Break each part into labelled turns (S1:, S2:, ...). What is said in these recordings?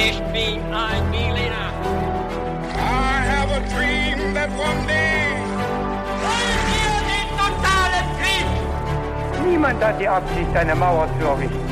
S1: Ich bin ein Berliner.
S2: I have a dream that one day.
S1: Wollen wir den totalen Krieg?
S3: Niemand hat die Absicht, eine Mauer zu errichten.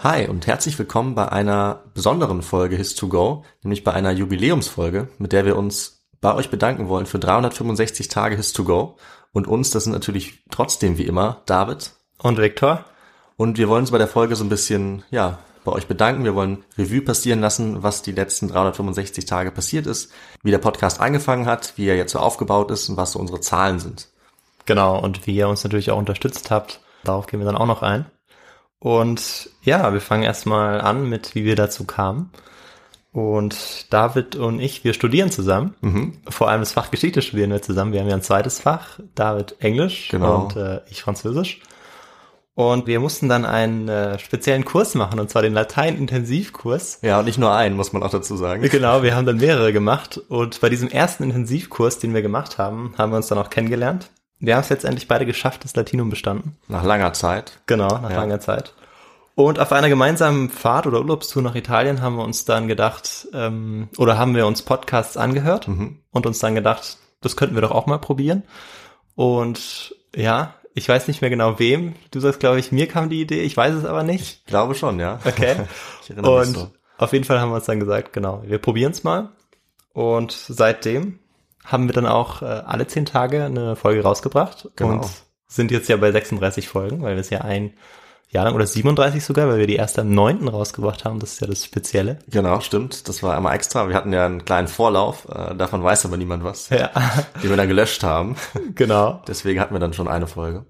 S4: Hi und herzlich willkommen bei einer besonderen Folge His2Go, nämlich bei einer Jubiläumsfolge, mit der wir uns bei euch bedanken wollen für 365 Tage His2Go und uns, das sind natürlich trotzdem wie immer David
S5: Und Viktor?
S4: und wir wollen uns bei der Folge so ein bisschen, ja, bei euch bedanken. Wir wollen Revue passieren lassen, was die letzten 365 Tage passiert ist, wie der Podcast angefangen hat, wie er jetzt so aufgebaut ist und was so unsere Zahlen sind.
S5: Genau, und wie ihr uns natürlich auch unterstützt habt. Darauf gehen wir dann auch noch ein. Und ja, wir fangen erstmal an mit, wie wir dazu kamen. Und David und ich, wir studieren zusammen. Vor allem das Fach Geschichte studieren wir zusammen. Wir haben ja ein zweites Fach. David Englisch
S4: Genau.
S5: und äh, ich Französisch. Und wir mussten dann einen äh, speziellen Kurs machen, und zwar den Latein-Intensivkurs.
S4: Ja, und nicht nur einen, muss man auch dazu sagen.
S5: Genau, wir haben dann mehrere gemacht und bei diesem ersten Intensivkurs, den wir gemacht haben, haben wir uns dann auch kennengelernt. Wir haben es letztendlich beide geschafft, das Latinum bestanden.
S4: Nach langer Zeit.
S5: Genau, nach
S4: Ja.
S5: langer Zeit. Und auf einer gemeinsamen Fahrt oder Urlaubstour nach Italien haben wir uns dann gedacht, ähm, oder haben wir uns Podcasts angehört und uns dann gedacht, das könnten wir doch auch mal probieren. Und ja, ich weiß nicht mehr genau wem. Du sagst, glaube ich, mir kam die Idee, ich weiß es aber nicht.
S4: Ich glaube schon, ja.
S5: Okay.
S4: Ich erinnere mich
S5: Und
S4: so.
S5: auf jeden Fall haben wir uns dann gesagt, genau, wir probieren es mal. Und seitdem haben wir dann auch äh, alle zehn Tage eine Folge rausgebracht
S4: Genau.
S5: und sind jetzt ja bei 36 Folgen, weil wir es ja ein Jahr lang oder 37 sogar, weil wir die erste am 9. rausgebracht haben. Das ist ja das Spezielle.
S4: Genau, stimmt. Das war einmal extra. Wir hatten ja einen kleinen Vorlauf, äh, davon weiß aber niemand was,
S5: Ja,
S4: den wir dann gelöscht haben.
S5: genau.
S4: Deswegen hatten wir dann schon eine Folge.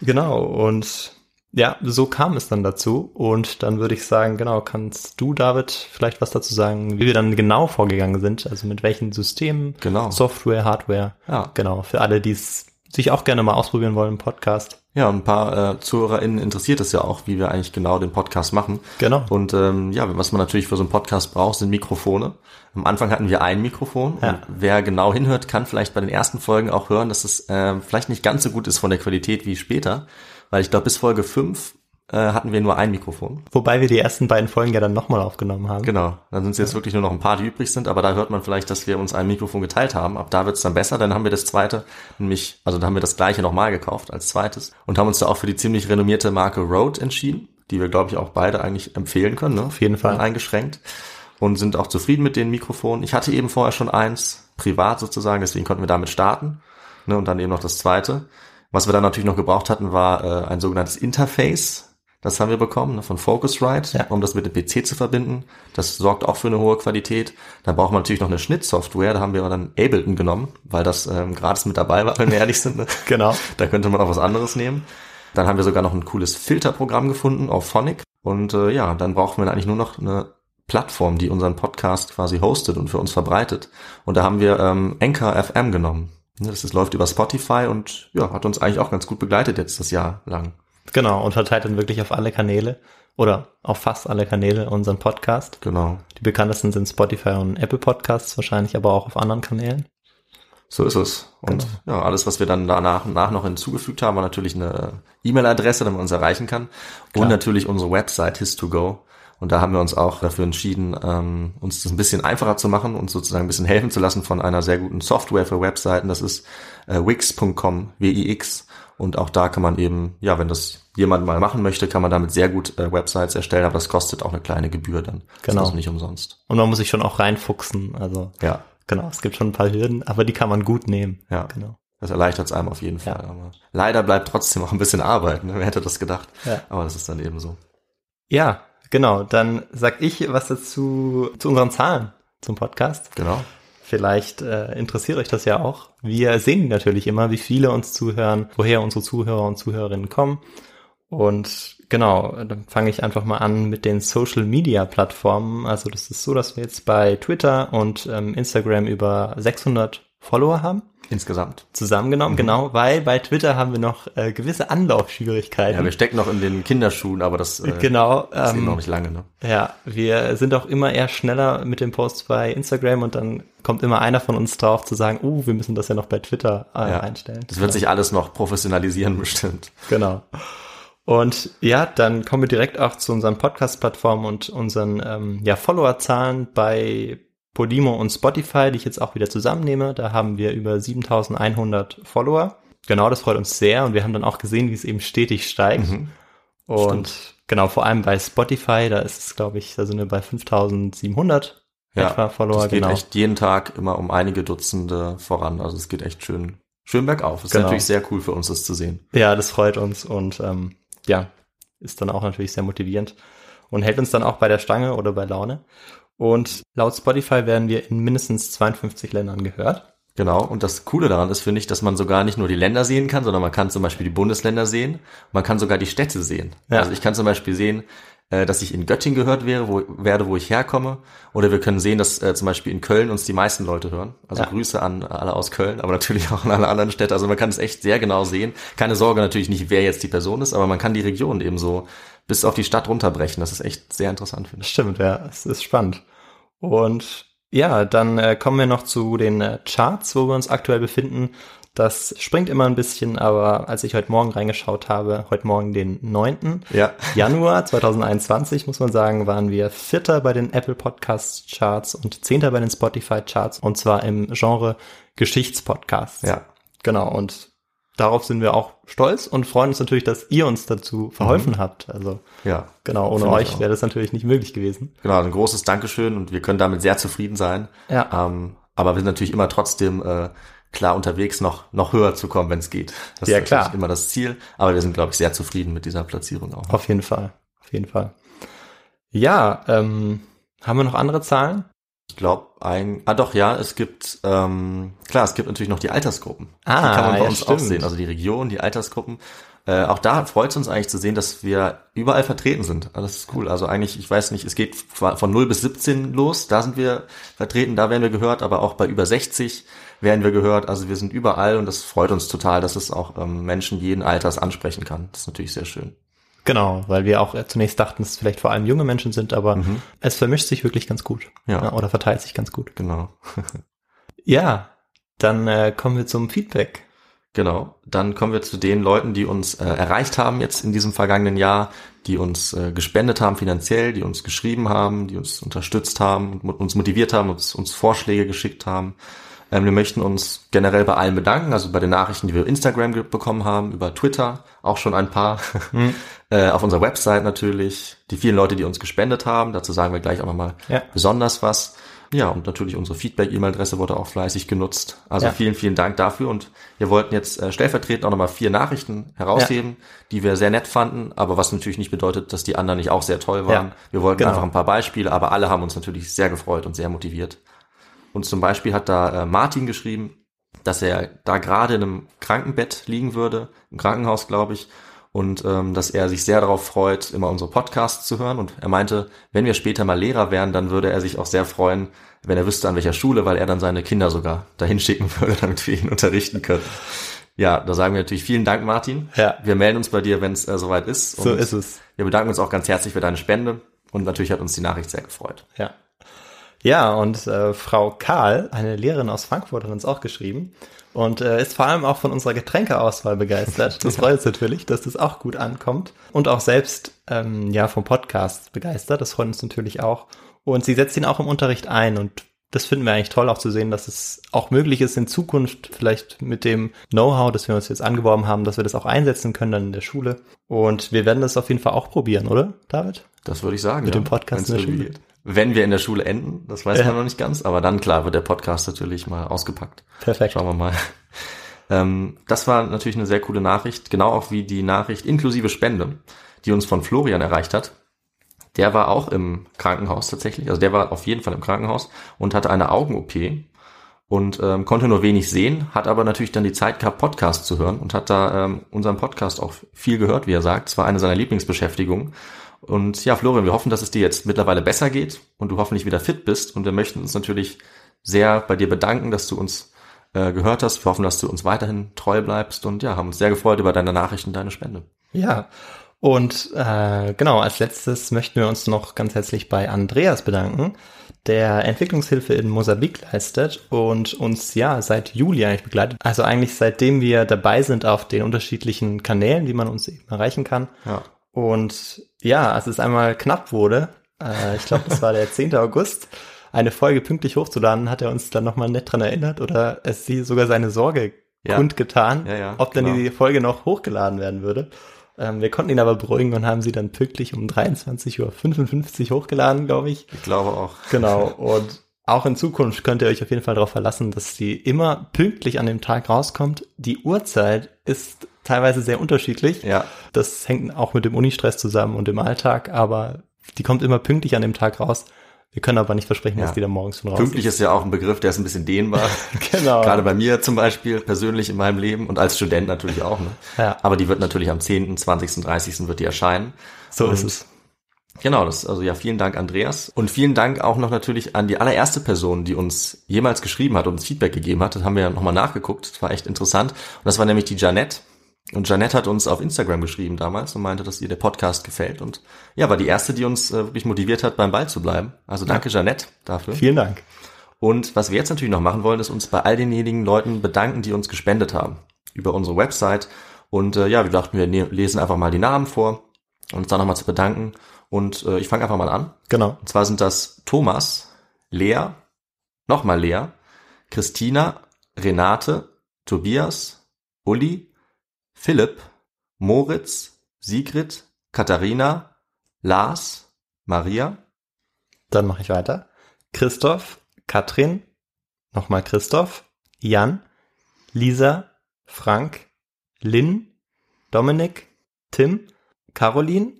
S5: Genau. Und ja, so kam es dann dazu. Und dann würde ich sagen, genau, kannst du, David, vielleicht was dazu sagen, wie wir dann genau vorgegangen sind? Also mit welchen Systemen,
S4: Genau.
S5: Software, Hardware.
S4: Ja.
S5: Genau, für alle, die es sich auch gerne mal ausprobieren wollen im Podcast.
S4: Ja, ein paar äh, ZuhörerInnen interessiert es ja auch, wie wir eigentlich genau den Podcast machen.
S5: Genau.
S4: Und ähm, ja, was man natürlich für so einen Podcast braucht, sind Mikrofone. Am Anfang hatten wir ein Mikrofon.
S5: Ja.
S4: Wer genau hinhört, kann vielleicht bei den ersten Folgen auch hören, dass es äh, vielleicht nicht ganz so gut ist von der Qualität wie später. Weil ich glaube, bis Folge 5 äh, hatten wir nur ein Mikrofon.
S5: Wobei wir die ersten beiden Folgen ja dann nochmal aufgenommen haben.
S4: Genau, dann sind es jetzt wirklich nur noch ein paar, die übrig sind, aber da hört man vielleicht, dass wir uns ein Mikrofon geteilt haben. Ab da wird es dann besser, dann haben wir das zweite, nämlich, also da haben wir das gleiche nochmal gekauft als zweites und haben uns da auch für die ziemlich renommierte Marke Rode entschieden, die wir, glaube ich, auch beide eigentlich empfehlen können. Ne? Auf
S5: jeden Fall.
S4: Eingeschränkt und sind auch zufrieden mit den Mikrofonen. Ich hatte eben vorher schon eins, privat sozusagen, deswegen konnten wir damit starten ne? und dann eben noch das zweite. Was wir dann natürlich noch gebraucht hatten, war äh, ein sogenanntes Interface. Das haben wir bekommen ne, von Focusrite,
S5: Ja.
S4: um das mit dem PC zu verbinden. Das sorgt auch für eine hohe Qualität. Dann braucht man natürlich noch eine Schnittsoftware. Da haben wir dann Ableton genommen, weil das ähm, gratis mit dabei war, wenn wir ehrlich sind. Ne?
S5: Genau.
S4: Da könnte man auch was anderes nehmen. Dann haben wir sogar noch ein cooles Filterprogramm gefunden auf Phonic. Und äh, ja, dann brauchen wir eigentlich nur noch eine Plattform, die unseren Podcast quasi hostet und für uns verbreitet. Und da haben wir ähm, Anchor FM genommen. Ne, Das ist, läuft über Spotify und ja, hat uns eigentlich auch ganz gut begleitet jetzt das Jahr lang.
S5: Genau. Und verteilt dann wirklich auf alle Kanäle oder auf fast alle Kanäle unseren Podcast.
S4: Genau.
S5: Die bekanntesten sind Spotify und Apple Podcasts, wahrscheinlich aber auch auf anderen Kanälen.
S4: So ist es. Und ja, alles, was wir dann danach nach noch hinzugefügt haben, war natürlich eine E-Mail-Adresse, damit man uns erreichen kann. Und natürlich unsere Website His2Go. Und da haben wir uns auch dafür entschieden, ähm, uns das ein bisschen einfacher zu machen und sozusagen ein bisschen helfen zu lassen von einer sehr guten Software für Webseiten. Das ist äh, wix.com, W-I-X. Und auch da kann man eben, ja, wenn das jemand mal machen möchte, kann man damit sehr gut äh, Websites erstellen, aber das kostet auch eine kleine Gebühr dann.
S5: Genau.
S4: Das ist nicht umsonst.
S5: Und man muss sich schon auch reinfuchsen. Also
S4: Ja,
S5: genau, es gibt schon ein paar Hürden, aber die kann man gut nehmen.
S4: Ja.
S5: Genau.
S4: Das erleichtert es einem auf jeden Fall.
S5: Ja.
S4: Aber leider bleibt trotzdem auch ein bisschen Arbeit. Ne? Wer hätte das gedacht?
S5: Ja.
S4: Aber das ist dann eben so.
S5: Ja, genau. Dann sag ich was dazu zu unseren Zahlen zum Podcast.
S4: Genau.
S5: Vielleicht äh, interessiert euch das ja auch. Wir sehen natürlich immer, wie viele uns zuhören, woher unsere Zuhörer und Zuhörerinnen kommen. Und genau, dann fange ich einfach mal an mit den Social Media Plattformen. Also das ist so, dass wir jetzt bei Twitter und ähm, Instagram über 600 Follower haben.
S4: Insgesamt.
S5: Zusammengenommen, genau, weil bei Twitter haben wir noch äh, gewisse Anlaufschwierigkeiten.
S4: Ja, wir stecken noch in den Kinderschuhen, aber das äh,
S5: genau,
S4: geht
S5: ähm,
S4: noch nicht lange. Ne?
S5: Ja, wir sind auch immer eher schneller mit den Posts bei Instagram und dann kommt immer einer von uns drauf zu sagen, uh, wir müssen das ja noch bei Twitter äh,
S4: Ja.
S5: einstellen.
S4: Das wird sich alles noch professionalisieren bestimmt.
S5: Genau. Und ja, dann kommen wir direkt auch zu unseren Podcast-Plattformen und unseren ähm, ja, Follower-Zahlen bei Podimo und Spotify, die ich jetzt auch wieder zusammennehme. Da haben wir über 7100 Follower. Genau, das freut uns sehr und wir haben dann auch gesehen, wie es eben stetig steigt.
S4: Mhm.
S5: Und genau, vor allem bei Spotify, da ist es, glaube ich, da sind wir bei 5700
S4: Ja,
S5: etwa Follower,
S4: das geht
S5: genau.
S4: echt jeden Tag immer um einige Dutzende voran. Also es geht echt schön, schön bergauf. Ist
S5: Genau.
S4: natürlich sehr cool für uns, das zu sehen.
S5: Ja, das freut uns und ähm, ja, ist dann auch natürlich sehr motivierend und hält uns dann auch bei der Stange oder bei Laune. Und laut Spotify werden wir in mindestens 52 Ländern gehört.
S4: Genau. Und das Coole daran ist, finde ich, dass man sogar nicht nur die Länder sehen kann, sondern man kann zum Beispiel die Bundesländer sehen. Man kann sogar die Städte sehen.
S5: Ja.
S4: Also ich kann zum Beispiel sehen, äh, dass ich in Göttingen gehört wäre, wo, werde, wo ich herkomme. Oder wir können sehen, dass äh, zum Beispiel in Köln uns die meisten Leute hören. Also
S5: Ja.
S4: Grüße an alle aus Köln, aber natürlich auch an alle anderen Städte. Also man kann es echt sehr genau sehen. Keine Sorge natürlich nicht, wer jetzt die Person ist, aber man kann die Region eben so bis auf die Stadt runterbrechen. Das ist echt sehr interessant, finde ich.
S5: Stimmt, ja, es ist spannend. Und ja, dann äh, kommen wir noch zu den äh, Charts, wo wir uns aktuell befinden. Das springt immer ein bisschen, aber als ich heute Morgen reingeschaut habe, heute Morgen den 9.
S4: Ja.
S5: Januar 2021, muss man sagen, waren wir Vierter bei den Apple Podcast Charts und Zehnter bei den Spotify Charts und zwar im Genre Geschichtspodcasts.
S4: Ja.
S5: Genau, und darauf sind wir auch stolz und freuen uns natürlich, dass ihr uns dazu verholfen habt. Also
S4: Ja.
S5: genau, ohne euch wäre das natürlich nicht möglich gewesen.
S4: Genau, ein großes Dankeschön und wir können damit sehr zufrieden sein.
S5: Ja.
S4: Ähm, aber wir sind natürlich immer trotzdem äh, klar unterwegs, noch, noch höher zu kommen, wenn es geht. Das
S5: Ja,
S4: ist
S5: klar.
S4: immer das Ziel. Aber wir sind, glaube ich, sehr zufrieden mit dieser Platzierung auch.
S5: Auf jeden Fall, auf jeden Fall. Ja, ähm, haben wir noch andere Zahlen?
S4: Ich glaube, ein, ah doch, ja, es gibt, ähm, klar, es gibt natürlich noch die Altersgruppen.
S5: Ah,
S4: die kann man bei
S5: ja,
S4: uns auch
S5: stimmt.
S4: sehen, also die Region, die Altersgruppen. Äh, auch da freut es uns eigentlich zu sehen, dass wir überall vertreten sind. Ah, Das ist cool. Also eigentlich, ich weiß nicht, es geht von 0 bis 17 los, da sind wir vertreten, da werden wir gehört, aber auch bei über 60 werden wir gehört. Also wir sind überall und das freut uns total, dass es auch ähm, Menschen jeden Alters ansprechen kann. Das ist natürlich sehr schön.
S5: Genau, weil wir auch zunächst dachten, dass es vielleicht vor allem junge Menschen sind, aber
S4: Mhm.
S5: es vermischt sich wirklich ganz gut.
S4: Ja.
S5: oder verteilt sich ganz gut.
S4: Genau.
S5: Ja, dann äh, kommen wir zum Feedback.
S4: Genau. Dann kommen wir zu den Leuten, die uns äh, erreicht haben jetzt in diesem vergangenen Jahr, die uns äh, gespendet haben finanziell, die uns geschrieben haben, die uns unterstützt haben, uns motiviert haben, uns, uns Vorschläge geschickt haben. Ähm, wir möchten uns generell bei allen bedanken, also bei den Nachrichten, die wir über Instagram bekommen haben, über Twitter, auch schon ein paar, äh, auf unserer Website natürlich, die vielen Leute, die uns gespendet haben, dazu sagen wir gleich auch nochmal
S5: Ja.
S4: besonders was. Ja, und natürlich unsere Feedback-E-Mail-Adresse wurde auch fleißig genutzt. Also
S5: Ja.
S4: vielen, vielen Dank dafür. Und wir wollten jetzt äh, stellvertretend auch nochmal vier Nachrichten herausheben, die wir sehr nett fanden, aber was natürlich nicht bedeutet, dass die anderen nicht auch sehr toll waren.
S5: Ja,
S4: wir wollten
S5: genau.
S4: einfach ein paar Beispiele, aber alle haben uns natürlich sehr gefreut und sehr motiviert. Und zum Beispiel hat da äh, Martin geschrieben, dass er da gerade in einem Krankenbett liegen würde, im Krankenhaus, glaube ich, und ähm, dass er sich sehr darauf freut, immer unsere Podcasts zu hören. Und er meinte, wenn wir später mal Lehrer wären, dann würde er sich auch sehr freuen, wenn er wüsste, an welcher Schule, weil er dann seine Kinder sogar dahin schicken würde, damit wir ihn unterrichten können. Ja, da sagen wir natürlich vielen Dank, Martin.
S5: Ja.
S4: Wir melden uns bei dir, wenn es äh, soweit ist.
S5: So
S4: Und
S5: ist es.
S4: Wir bedanken uns auch ganz herzlich für deine Spende. Und natürlich hat uns die Nachricht sehr gefreut.
S5: Ja. Ja, und äh, Frau Karl, eine Lehrerin aus Frankfurt, hat uns auch geschrieben und äh, ist vor allem auch von unserer Getränkeauswahl begeistert. Das freut uns natürlich, dass das auch gut ankommt und auch selbst ähm, ja vom Podcast begeistert. Das freut uns natürlich auch. Und sie setzt ihn auch im Unterricht ein und das finden wir eigentlich toll auch zu sehen, dass es auch möglich ist in Zukunft vielleicht mit dem Know-how, das wir uns jetzt angeworben haben, dass wir das auch einsetzen können dann in der Schule. Und wir werden das auf jeden Fall auch probieren, oder, David?
S4: Das würde ich sagen.
S5: Mit
S4: ja,
S5: dem Podcast
S4: wenn's
S5: in der Schule.
S4: geht. Wenn wir in der Schule enden, das weiß
S5: Ja.
S4: man noch nicht ganz, aber dann klar wird der Podcast natürlich mal ausgepackt.
S5: Perfekt.
S4: Schauen wir mal. Ähm, das war natürlich eine sehr coole Nachricht, genau auch wie die Nachricht inklusive Spende, die uns von Florian erreicht hat. Der war auch im Krankenhaus tatsächlich, also der war auf jeden Fall im Krankenhaus und hatte eine Augen-OP und ähm, konnte nur wenig sehen, hat aber natürlich dann die Zeit gehabt, Podcast zu hören und hat da ähm, unseren Podcast auch viel gehört, wie er sagt. Es war eine seiner Lieblingsbeschäftigungen. Und ja, Florian, wir hoffen, dass es dir jetzt mittlerweile besser geht und du hoffentlich wieder fit bist. Und wir möchten uns natürlich sehr bei dir bedanken, dass du uns äh, gehört hast. Wir hoffen, dass du uns weiterhin treu bleibst und ja, haben uns sehr gefreut über deine Nachrichten, deine Spende.
S5: Ja, und äh, genau, als letztes möchten wir uns noch ganz herzlich bei Andreas bedanken, der Entwicklungshilfe in Mosambik leistet und uns ja seit Juli eigentlich begleitet. Also eigentlich seitdem wir dabei sind auf den unterschiedlichen Kanälen, wie man uns eben erreichen kann.
S4: Ja.
S5: Und ja, als es einmal knapp wurde, äh, ich glaube, das war der 10. August, eine Folge pünktlich hochzuladen, hat er uns dann nochmal nett dran erinnert oder es sie sogar seine Sorge
S4: Ja.
S5: kundgetan,
S4: Ja, ja,
S5: ob dann
S4: genau.
S5: die Folge noch hochgeladen werden würde. Ähm, wir konnten ihn aber beruhigen und haben sie dann pünktlich um 23.55 Uhr hochgeladen, glaube ich.
S4: Ich glaube auch.
S5: Genau. Und auch in Zukunft könnt ihr euch auf jeden Fall darauf verlassen, dass die immer pünktlich an dem Tag rauskommt. Die Uhrzeit ist teilweise sehr unterschiedlich.
S4: Ja.
S5: Das hängt auch mit dem Unistress zusammen und dem Alltag, aber die kommt immer pünktlich an dem Tag raus. Wir können aber nicht versprechen,
S4: Ja.
S5: dass die dann morgens schon raus
S4: Pünktlich ist ja auch ein Begriff, der ist ein bisschen dehnbar.
S5: ist. Genau.
S4: Gerade bei mir zum Beispiel, persönlich in meinem Leben und als Student natürlich auch. Ne?
S5: Ja.
S4: Aber die wird natürlich am 10., 20., 30. wird die erscheinen.
S5: so
S4: und
S5: ist es.
S4: Genau, das, also ja, vielen Dank, Andreas. Und vielen Dank auch noch natürlich an die allererste Person, die uns jemals geschrieben hat und uns Feedback gegeben hat. Das haben wir ja nochmal nachgeguckt. Das war echt interessant. Und das war nämlich die Janette. Und Janette hat uns auf Instagram geschrieben damals und meinte, dass ihr der Podcast gefällt. Und ja, war die erste, die uns äh, wirklich motiviert hat, beim Ball zu bleiben. Also danke, Janette, dafür.
S5: Vielen Dank.
S4: Und was wir jetzt natürlich noch machen wollen, ist uns bei all denjenigen Leuten bedanken, die uns gespendet haben. Über unsere Website. Und äh, ja, wir dachten, wir ne lesen einfach mal die Namen vor und uns dann nochmal zu bedanken. Und äh, ich fange einfach mal an.
S5: Genau.
S4: Und zwar sind das Thomas, Lea, nochmal Lea, Christina, Renate, Tobias, Uli, Philipp, Moritz, Sigrid, Katharina, Lars, Maria,
S5: Dann mache ich weiter. Christoph, Katrin, nochmal Christoph, Jan, Lisa, Frank, Lynn, Dominik, Tim, Caroline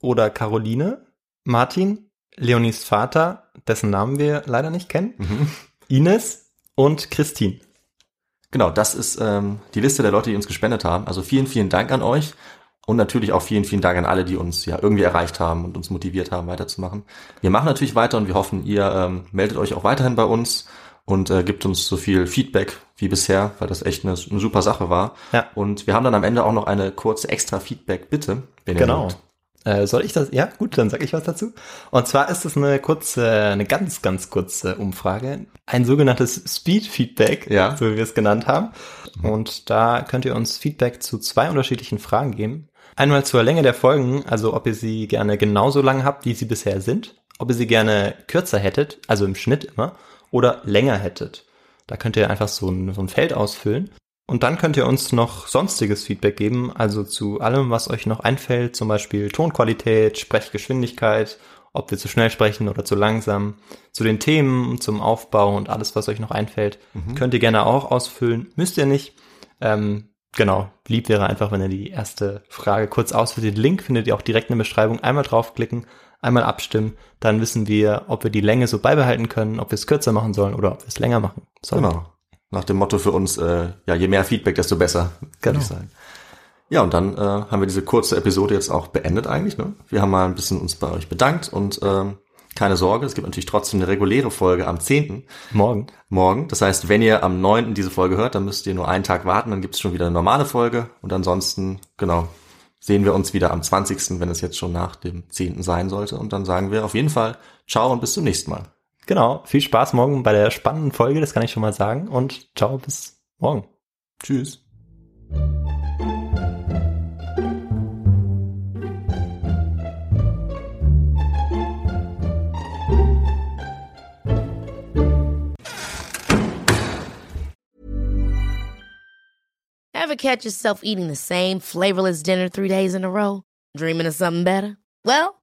S5: oder Caroline, Martin, Leonis Vater, dessen Namen wir leider nicht kennen, Ines und Christine.
S4: Genau, das ist ähm, die Liste der Leute, die uns gespendet haben. Also vielen, vielen Dank an euch und natürlich auch vielen, vielen Dank an alle, die uns ja irgendwie erreicht haben und uns motiviert haben, weiterzumachen. Wir machen natürlich weiter und wir hoffen, ihr ähm, meldet euch auch weiterhin bei uns und äh, gibt uns so viel Feedback wie bisher, weil das echt eine, eine super Sache war.
S5: Ja.
S4: Und wir haben dann am Ende auch noch eine kurze extra Feedback-Bitte. ihr
S5: Genau.
S4: mögt.
S5: Äh, soll ich das? Ja, gut, dann sage ich was dazu. Und zwar ist es eine kurze, eine ganz, ganz kurze Umfrage. Ein sogenanntes Speed-Feedback,
S4: Ja.
S5: so wie wir es genannt haben. Und da könnt ihr uns Feedback zu zwei unterschiedlichen Fragen geben. Einmal zur Länge der Folgen, also ob ihr sie gerne genauso lang habt, wie sie bisher sind, ob ihr sie gerne kürzer hättet, also im Schnitt immer, oder länger hättet. Da könnt ihr einfach so ein, so ein Feld ausfüllen. Und dann könnt ihr uns noch sonstiges Feedback geben, also zu allem, was euch noch einfällt, zum Beispiel Tonqualität, Sprechgeschwindigkeit, ob wir zu schnell sprechen oder zu langsam, zu den Themen, zum Aufbau und alles, was euch noch einfällt, könnt ihr gerne auch ausfüllen, müsst ihr nicht. Ähm, genau, lieb wäre einfach, wenn ihr die erste Frage kurz ausfüllt. Den Link findet ihr auch direkt in der Beschreibung. Einmal draufklicken, einmal abstimmen, dann wissen wir, ob wir die Länge so beibehalten können, ob wir es kürzer machen sollen oder ob wir es länger machen sollen.
S4: Genau. Nach dem Motto für uns, äh, ja, je mehr Feedback, desto besser, würde
S5: Genau.
S4: ich sagen. Ja, und dann äh, haben wir diese kurze Episode jetzt auch beendet eigentlich. Ne? Wir haben mal ein bisschen uns bei euch bedankt und ähm, keine Sorge, es gibt natürlich trotzdem eine reguläre Folge am 10.
S5: Morgen.
S4: morgen. Das heißt, wenn ihr am 9. diese Folge hört, dann müsst ihr nur einen Tag warten, dann gibt es schon wieder eine normale Folge. Und ansonsten, genau, sehen wir uns wieder am 20., wenn es jetzt schon nach dem 10. sein sollte. Und dann sagen wir auf jeden Fall Ciao und bis zum nächsten Mal.
S5: Genau, viel Spaß morgen bei der spannenden Folge, das kann ich schon mal sagen. Und ciao, bis morgen.
S4: Tschüss.
S6: Ever catch yourself eating the same flavorless dinner three days in a row? Dreaming of something better? Well,